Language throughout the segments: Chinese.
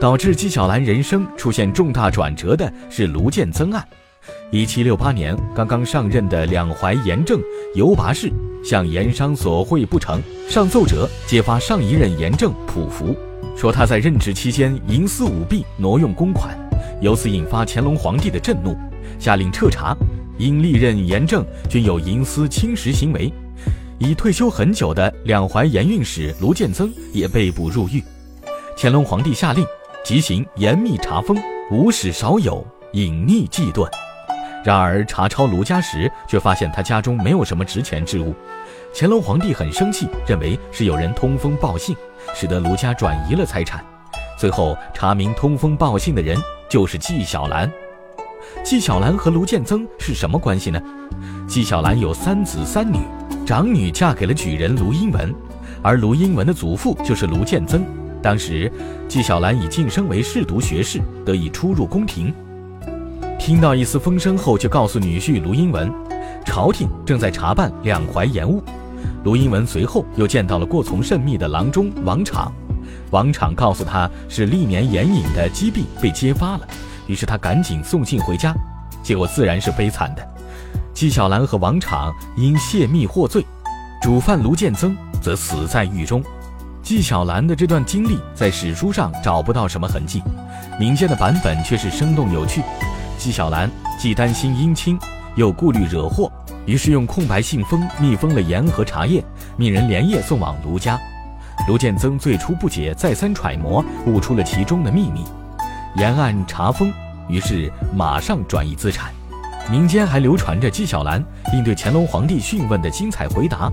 导致纪晓岚人生出现重大转折的是卢建曾案。一七六八年，刚刚上任的两淮盐政尤拔氏向盐商索贿不成，上奏者揭发上一任盐政溥福，说他在任职期间营私舞弊、挪用公款，由此引发乾隆皇帝的震怒，下令彻查。因历任盐政均有营私侵蚀行为，已退休很久的两淮盐运使卢建曾也被捕入狱。乾隆皇帝下令即行严密查封，无使少有，隐匿忌遁。然而查抄卢家时，却发现他家中没有什么值钱之物。乾隆皇帝很生气，认为是有人通风报信，使得卢家转移了财产。最后查明通风报信的人就是纪晓岚。纪晓岚和卢建曾是什么关系呢？纪晓岚有三子三女，长女嫁给了举人卢英文，而卢英文的祖父就是卢建曾。当时纪晓岚已晋升为侍读学士，得以出入宫廷。听到一丝风声后，就告诉女婿卢英文，朝廷正在查办两淮盐务。卢英文随后又见到了过从甚密的郎中王昶，王昶告诉他是历年盐引的积弊被揭发了，于是他赶紧送信回家，结果自然是悲惨的。纪晓岚和王昶因泄密获罪，主犯卢建曾则死在狱中。纪晓岚的这段经历在史书上找不到什么痕迹，民间的版本却是生动有趣。纪晓岚既担心姻亲，又顾虑惹祸，于是用空白信封密封了盐和茶叶，命人连夜送往卢家。卢建曾最初不解，再三揣摩，悟出了其中的秘密。沿案查封，于是马上转移资产。民间还流传着纪晓岚应对乾隆皇帝讯问的精彩回答：“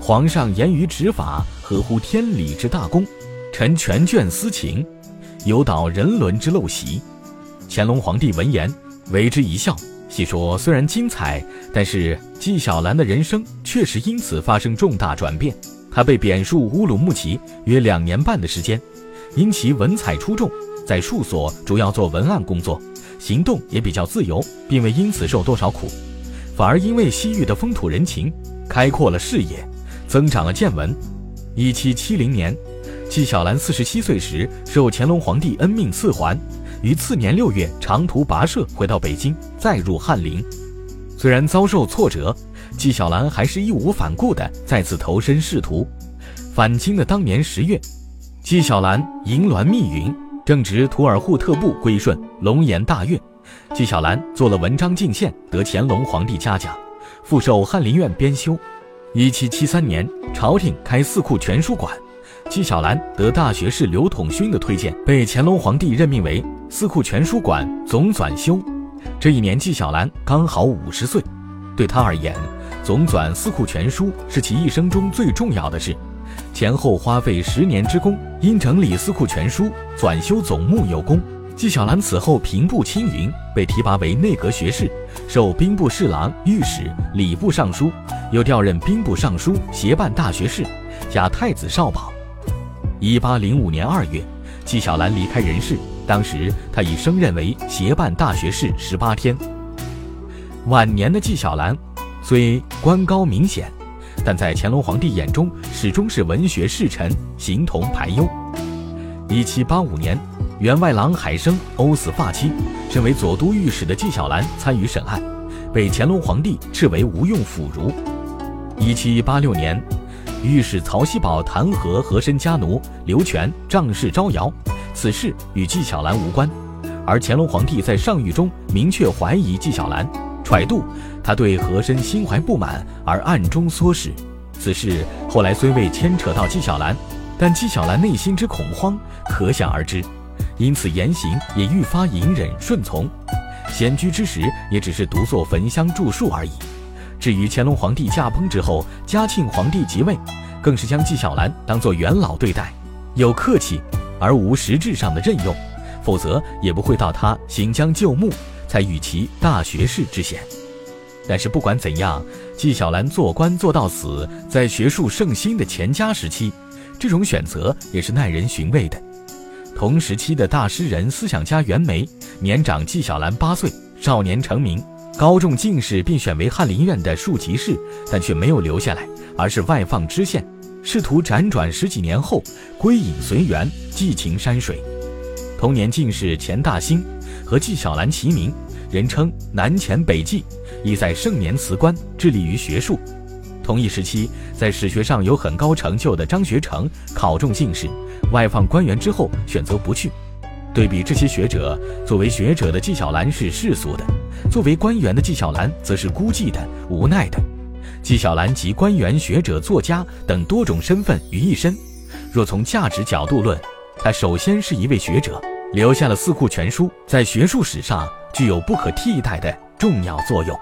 皇上严于执法，合乎天理之大公，臣权卷私情，有蹈人伦之陋习。”乾隆皇帝闻言为之一笑，细说：“虽然精彩，但是纪晓岚的人生确实因此发生重大转变。他被贬戍乌鲁木齐约两年半的时间，因其文采出众，在戍所主要做文案工作，行动也比较自由，并未因此受多少苦，反而因为西域的风土人情，开阔了视野，增长了见闻。一七七零年，纪晓岚四十七岁时，受乾隆皇帝恩命赐还。”于次年六月长途跋涉回到北京，再入翰林。虽然遭受挫折，纪晓岚还是义无反顾地再次投身仕途。返京的当年十月，纪晓岚迎鸾密云，正值图尔扈特部归顺，龙颜大悦。纪晓岚做了文章进献，得乾隆皇帝嘉奖，复授翰林院编修。一七七三年，朝廷开四库全书馆。纪晓岚得大学士刘统勋的推荐，被乾隆皇帝任命为四库全书馆总纂修。这一年，纪晓岚刚好五十岁。对他而言，总纂四库全书是其一生中最重要的事，前后花费十年之功。因整理四库全书、纂修总目有功，纪晓岚此后平步青云，被提拔为内阁学士，授兵部侍郎、御史、礼部尚书，又调任兵部尚书、协办大学士，加太子少保。一八零五年二月，纪晓岚离开人世。当时他已升任为协办大学士十八天。晚年的纪晓岚虽官高名显，但在乾隆皇帝眼中始终是文学侍臣，形同排忧。一七八五年，员外郎海生殴死发妻，身为左都御史的纪晓岚参与审案，被乾隆皇帝斥为无用腐儒。一七八六年。御史曹锡宝弹劾和珅家奴刘全仗势招摇，此事与纪晓岚无关，而乾隆皇帝在上谕中明确怀疑纪晓岚，揣度他对和珅心怀不满而暗中唆使。此事后来虽未牵扯到纪晓岚，但纪晓岚内心之恐慌可想而知，因此言行也愈发隐忍顺从，闲居之时也只是独坐焚香著述而已。至于乾隆皇帝驾崩之后，嘉庆皇帝即位，更是将纪晓岚当作元老对待，有客气而无实质上的任用，否则也不会到他行将就木，才与其大学士之衔。但是不管怎样，纪晓岚做官做到死，在学术盛兴的乾嘉时期，这种选择也是耐人寻味的。同时期的大诗人、思想家袁枚，年长纪晓岚八岁，少年成名。高中进士，并选为翰林院的庶吉士，但却没有留下来，而是外放知县，试图辗转十几年后归隐随缘，寄情山水。同年进士钱大兴，和纪晓岚齐名，人称南钱北纪，亦在盛年辞官，致力于学术。同一时期，在史学上有很高成就的张学成考中进士，外放官员之后选择不去。对比这些学者，作为学者的纪晓岚是世俗的，作为官员的纪晓岚则是孤寂的、无奈的。纪晓岚集官员、学者、作家等多种身份于一身。若从价值角度论，他首先是一位学者，留下了《四库全书》，在学术史上具有不可替代的重要作用。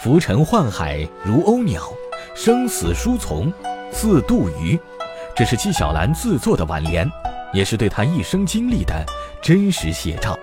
浮沉宦海如鸥鸟，生死书从似杜鱼。这是纪晓岚自作的挽联，也是对他一生经历的真实写照。